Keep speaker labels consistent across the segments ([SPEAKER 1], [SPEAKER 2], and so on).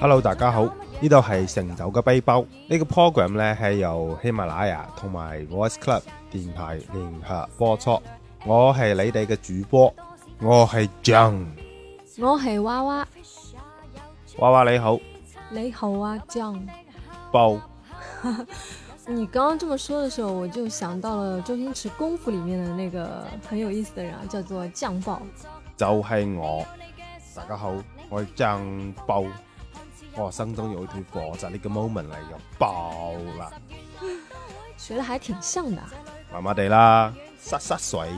[SPEAKER 1] Hello，大家好，呢度系成就嘅背包。呢個 program 咧係由喜馬拉雅同埋 Voice Club 電台聯合播出。我係你哋嘅主播，我係 John，
[SPEAKER 2] 我係娃娃。
[SPEAKER 1] 娃娃你好，
[SPEAKER 2] 你好啊，John。
[SPEAKER 1] 包。
[SPEAKER 2] 你刚刚这么说的时候，我就想到了周星驰《功夫》里面的那个很有意思的人啊，叫做酱爆。
[SPEAKER 1] 就係我，大家好，我係醬爆。我心中有一條火就係呢個 moment 嚟嘅，爆啦！
[SPEAKER 2] 学的还挺像的。
[SPEAKER 1] 麻麻地啦，濕濕水。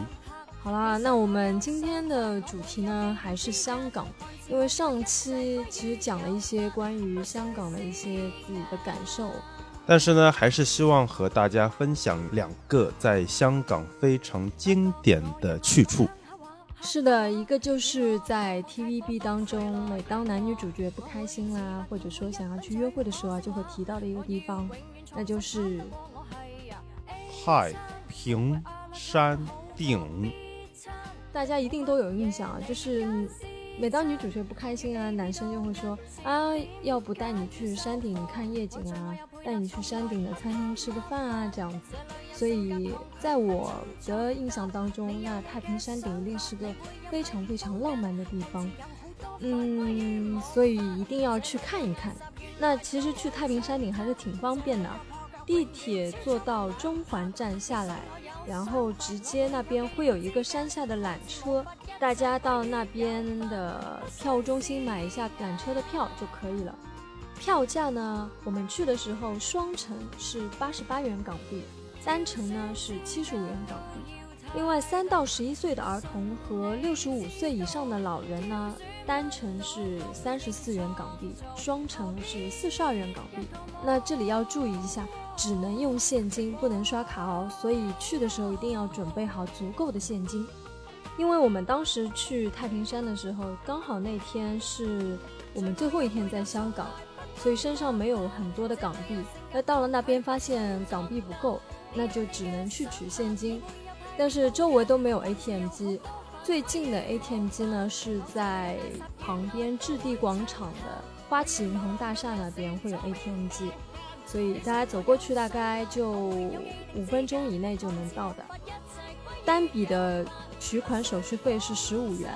[SPEAKER 2] 好啦，那我们今天的主题呢还是香港，因为上期其实讲了一些关于香港的一些自己的感受。
[SPEAKER 1] 但是呢，还是希望和大家分享两个在香港非常经典的去处。
[SPEAKER 2] 是的，一个就是在 TVB 当中，每当男女主角不开心啦，或者说想要去约会的时候啊，就会提到的一个地方，那就是
[SPEAKER 1] 太平山顶。
[SPEAKER 2] 大家一定都有印象啊，就是每当女主角不开心啊，男生就会说啊，要不带你去山顶看夜景啊，带你去山顶的餐厅吃个饭啊，这样子。所以在我的印象当中，那太平山顶一定是个非常非常浪漫的地方，嗯，所以一定要去看一看。那其实去太平山顶还是挺方便的，地铁坐到中环站下来，然后直接那边会有一个山下的缆车，大家到那边的票务中心买一下缆车的票就可以了。票价呢，我们去的时候双程是八十八元港币。单程呢是七十五元港币，另外三到十一岁的儿童和六十五岁以上的老人呢，单程是三十四元港币，双程是四十二元港币。那这里要注意一下，只能用现金，不能刷卡哦。所以去的时候一定要准备好足够的现金，因为我们当时去太平山的时候，刚好那天是我们最后一天在香港，所以身上没有很多的港币。那到了那边发现港币不够。那就只能去取现金，但是周围都没有 ATM 机，最近的 ATM 机呢是在旁边置地广场的花旗银行大厦那边会有 ATM 机，所以大家走过去大概就五分钟以内就能到的。单笔的取款手续费是十五元，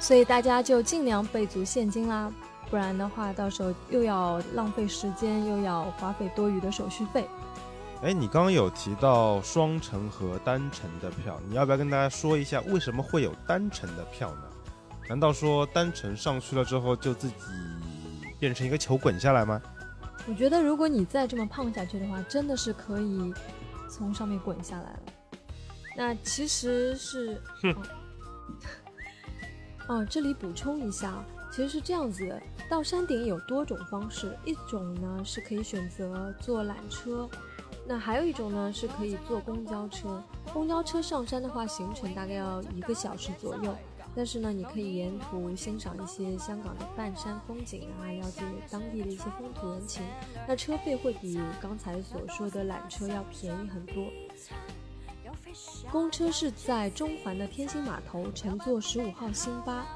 [SPEAKER 2] 所以大家就尽量备足现金啦，不然的话到时候又要浪费时间，又要花费多余的手续费。
[SPEAKER 1] 哎，你刚刚有提到双程和单程的票，你要不要跟大家说一下为什么会有单程的票呢？难道说单程上去了之后就自己变成一个球滚下来吗？
[SPEAKER 2] 我觉得如果你再这么胖下去的话，真的是可以从上面滚下来了。那其实是，哦，这里补充一下，其实是这样子的，到山顶有多种方式，一种呢是可以选择坐缆车。那还有一种呢，是可以坐公交车。公交车上山的话，行程大概要一个小时左右。但是呢，你可以沿途欣赏一些香港的半山风景啊，了解当地的一些风土人情。那车费会比刚才所说的缆车要便宜很多。公车是在中环的天星码头乘坐十五号星巴，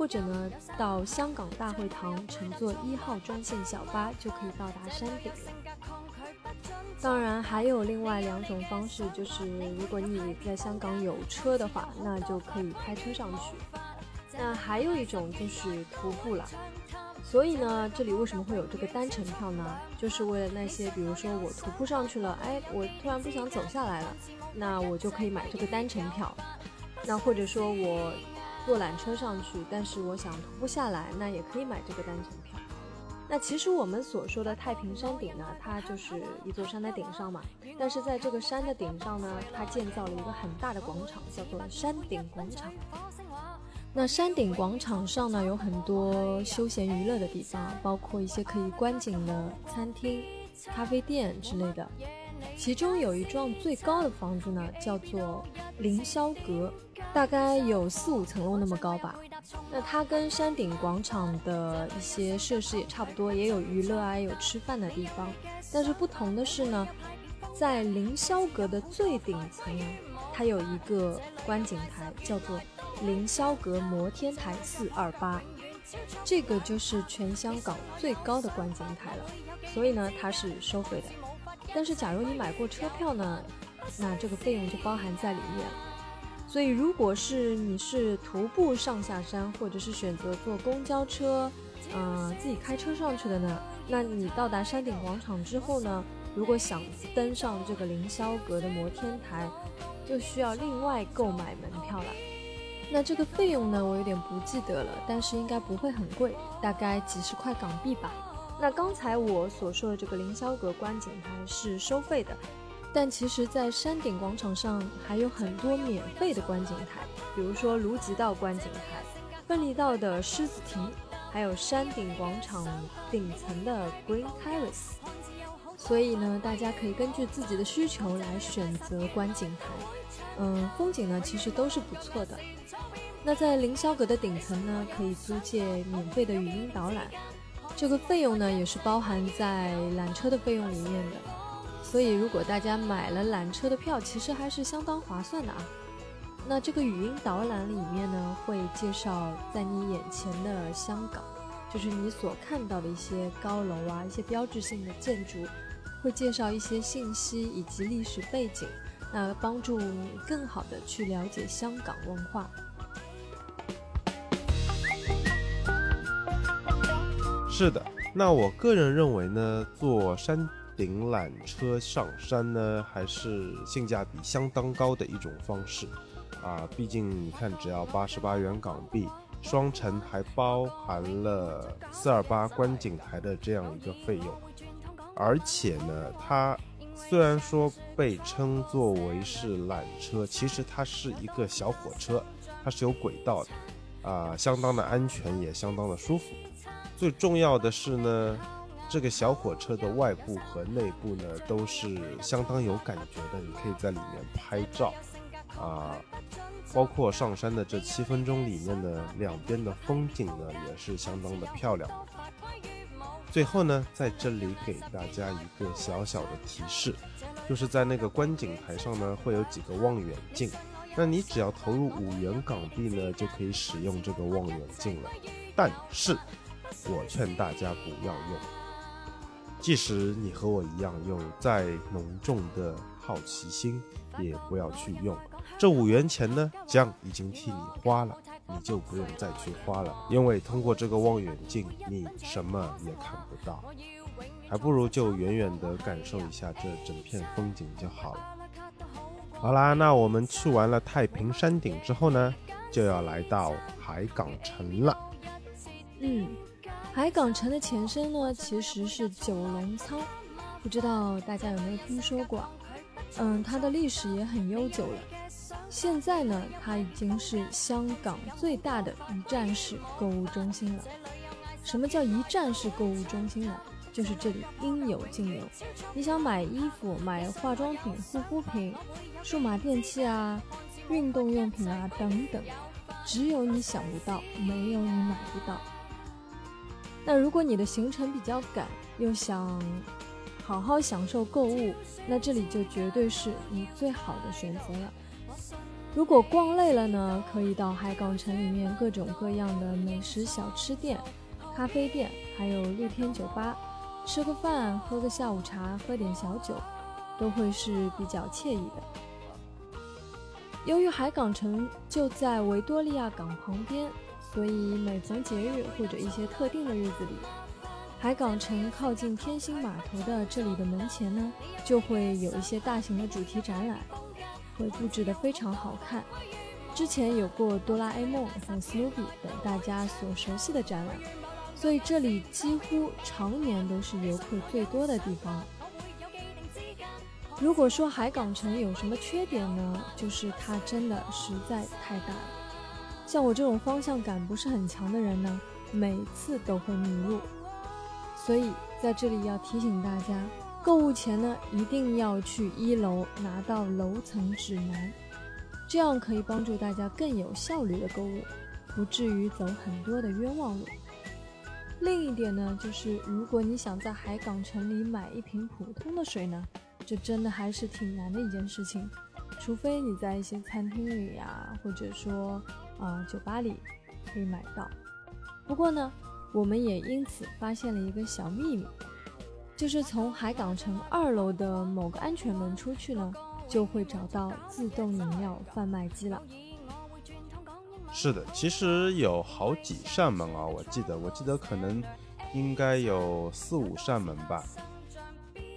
[SPEAKER 2] 或者呢到香港大会堂乘坐一号专线小巴就可以到达山顶了。当然，还有另外两种方式，就是如果你在香港有车的话，那就可以开车上去。那还有一种就是徒步了。所以呢，这里为什么会有这个单程票呢？就是为了那些，比如说我徒步上去了，哎，我突然不想走下来了，那我就可以买这个单程票。那或者说我坐缆车上去，但是我想徒步下来，那也可以买这个单程票。那其实我们所说的太平山顶呢，它就是一座山的顶上嘛。但是在这个山的顶上呢，它建造了一个很大的广场，叫做山顶广场。那山顶广场上呢，有很多休闲娱乐的地方，包括一些可以观景的餐厅、咖啡店之类的。其中有一幢最高的房子呢，叫做凌霄阁，大概有四五层楼那么高吧。那它跟山顶广场的一些设施也差不多，也有娱乐啊，有吃饭的地方。但是不同的是呢，在凌霄阁的最顶层，它有一个观景台，叫做凌霄阁摩天台四二八，这个就是全香港最高的观景台了，所以呢它是收费的。但是假如你买过车票呢，那这个费用就包含在里面了。所以如果是你是徒步上下山，或者是选择坐公交车，呃自己开车上去的呢，那你到达山顶广场之后呢，如果想登上这个凌霄阁的摩天台，就需要另外购买门票了。那这个费用呢，我有点不记得了，但是应该不会很贵，大概几十块港币吧。那刚才我所说的这个凌霄阁观景台是收费的，但其实，在山顶广场上还有很多免费的观景台，比如说卢吉道观景台、分离道的狮子亭，还有山顶广场顶层的 Green Terrace。所以呢，大家可以根据自己的需求来选择观景台。嗯，风景呢其实都是不错的。那在凌霄阁的顶层呢，可以租借免费的语音导览，这个费用呢也是包含在缆车的费用里面的。所以如果大家买了缆车的票，其实还是相当划算的啊。那这个语音导览里面呢，会介绍在你眼前的香港，就是你所看到的一些高楼啊，一些标志性的建筑，会介绍一些信息以及历史背景。那帮助你更好的去了解香港文化。
[SPEAKER 1] 是的，那我个人认为呢，坐山顶缆车上山呢，还是性价比相当高的一种方式啊。毕竟你看，只要八十八元港币，双程还包含了四二八观景台的这样一个费用，而且呢，它。虽然说被称作为是缆车，其实它是一个小火车，它是有轨道的，啊，相当的安全，也相当的舒服。最重要的是呢，这个小火车的外部和内部呢都是相当有感觉的，你可以在里面拍照，啊，包括上山的这七分钟里面呢，两边的风景呢也是相当的漂亮。最后呢，在这里给大家一个小小的提示，就是在那个观景台上呢，会有几个望远镜，那你只要投入五元港币呢，就可以使用这个望远镜了。但是，我劝大家不要用，即使你和我一样有再浓重的好奇心，也不要去用。这五元钱呢，将已经替你花了。你就不用再去花了，因为通过这个望远镜，你什么也看不到，还不如就远远的感受一下这整片风景就好了。好啦，那我们去完了太平山顶之后呢，就要来到海港城了。
[SPEAKER 2] 嗯，海港城的前身呢，其实是九龙仓，不知道大家有没有听说过？嗯，它的历史也很悠久了。现在呢，它已经是香港最大的一站式购物中心了。什么叫一站式购物中心呢？就是这里应有尽有。你想买衣服、买化妆品、护肤品、数码电器啊、运动用品啊等等，只有你想不到，没有你买不到。那如果你的行程比较赶，又想好好享受购物，那这里就绝对是你最好的选择了。如果逛累了呢，可以到海港城里面各种各样的美食小吃店、咖啡店，还有露天酒吧，吃个饭、喝个下午茶、喝点小酒，都会是比较惬意的。由于海港城就在维多利亚港旁边，所以每逢节日或者一些特定的日子里，海港城靠近天星码头的这里的门前呢，就会有一些大型的主题展览。会布置得非常好看，之前有过哆啦 A 梦和 Snoopy 等大家所熟悉的展览，所以这里几乎常年都是游客最多的地方。如果说海港城有什么缺点呢？就是它真的实在太大了，像我这种方向感不是很强的人呢，每次都会迷路。所以在这里要提醒大家。购物前呢，一定要去一楼拿到楼层指南，这样可以帮助大家更有效率的购物，不至于走很多的冤枉路。另一点呢，就是如果你想在海港城里买一瓶普通的水呢，这真的还是挺难的一件事情，除非你在一些餐厅里呀，或者说啊酒吧里可以买到。不过呢，我们也因此发现了一个小秘密，就是从海港城二楼的某个安全门出去呢，就会找到自动饮料贩卖机了。
[SPEAKER 1] 是的，其实有好几扇门啊，我记得，我记得可能应该有四五扇门吧。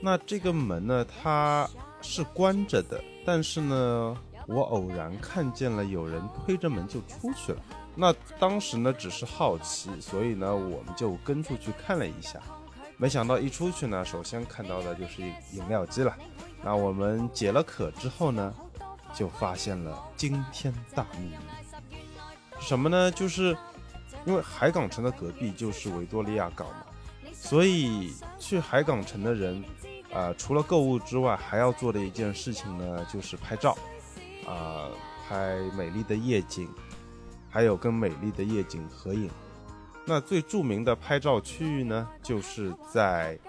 [SPEAKER 1] 那这个门呢，它是关着的，但是呢，我偶然看见了有人推着门就出去了。那当时呢，只是好奇，所以呢，我们就跟出去看了一下。没想到一出去呢，首先看到的就是饮料机了。那我们解了渴之后呢，就发现了惊天大秘密。什么呢？就是因为海港城的隔壁就是维多利亚港嘛，所以去海港城的人，啊，除了购物之外，还要做的一件事情呢，就是拍照，啊，拍美丽的夜景，还有跟美丽的夜景合影。那最著名的拍照区域呢，就是在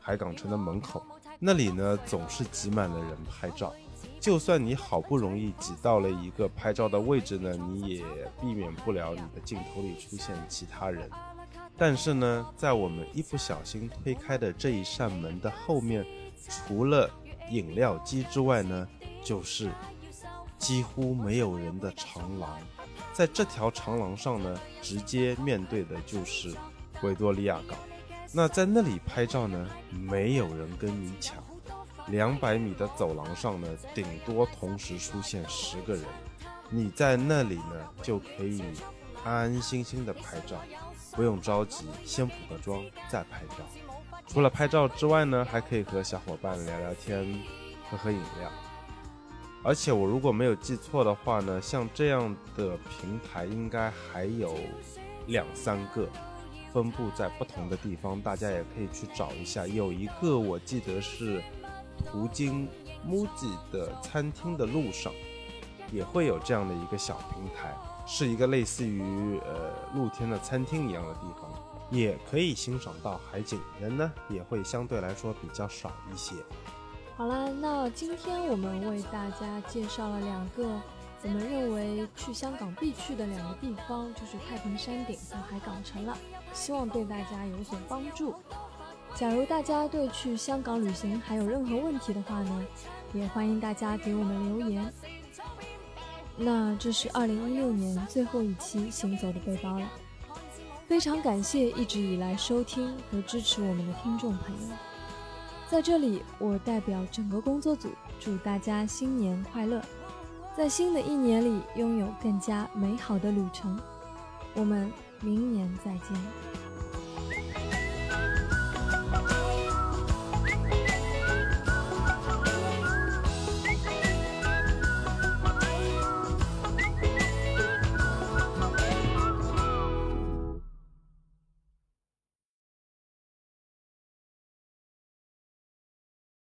[SPEAKER 1] 海港城的门口，那里呢总是挤满了人拍照。就算你好不容易挤到了一个拍照的位置呢，你也避免不了你的镜头里出现其他人。但是呢，在我们一不小心推开的这一扇门的后面，除了饮料机之外呢，就是几乎没有人的长廊。在这条长廊上呢，直接面对的就是维多利亚港。那在那里拍照呢，没有人跟你抢。两百米的走廊上呢，顶多同时出现十个人，你在那里呢就可以安安心心的拍照，不用着急，先补个妆再拍照。除了拍照之外呢，还可以和小伙伴聊聊天，喝喝饮料。而且我如果没有记错的话呢，像这样的平台应该还有两三个，分布在不同的地方，大家也可以去找一下。有一个我记得是。途经 MUJI 的餐厅的路上，也会有这样的一个小平台，是一个类似于呃露天的餐厅一样的地方，也可以欣赏到海景，人呢也会相对来说比较少一些。
[SPEAKER 2] 好了，那今天我们为大家介绍了两个我们认为去香港必去的两个地方，就是太平山顶和海港城了，希望对大家有所帮助。假如大家对去香港旅行还有任何问题的话呢，也欢迎大家给我们留言。那这是二零一六年最后一期《行走的背包》了，非常感谢一直以来收听和支持我们的听众朋友。在这里，我代表整个工作组祝大家新年快乐，在新的一年里拥有更加美好的旅程。我们明年再见。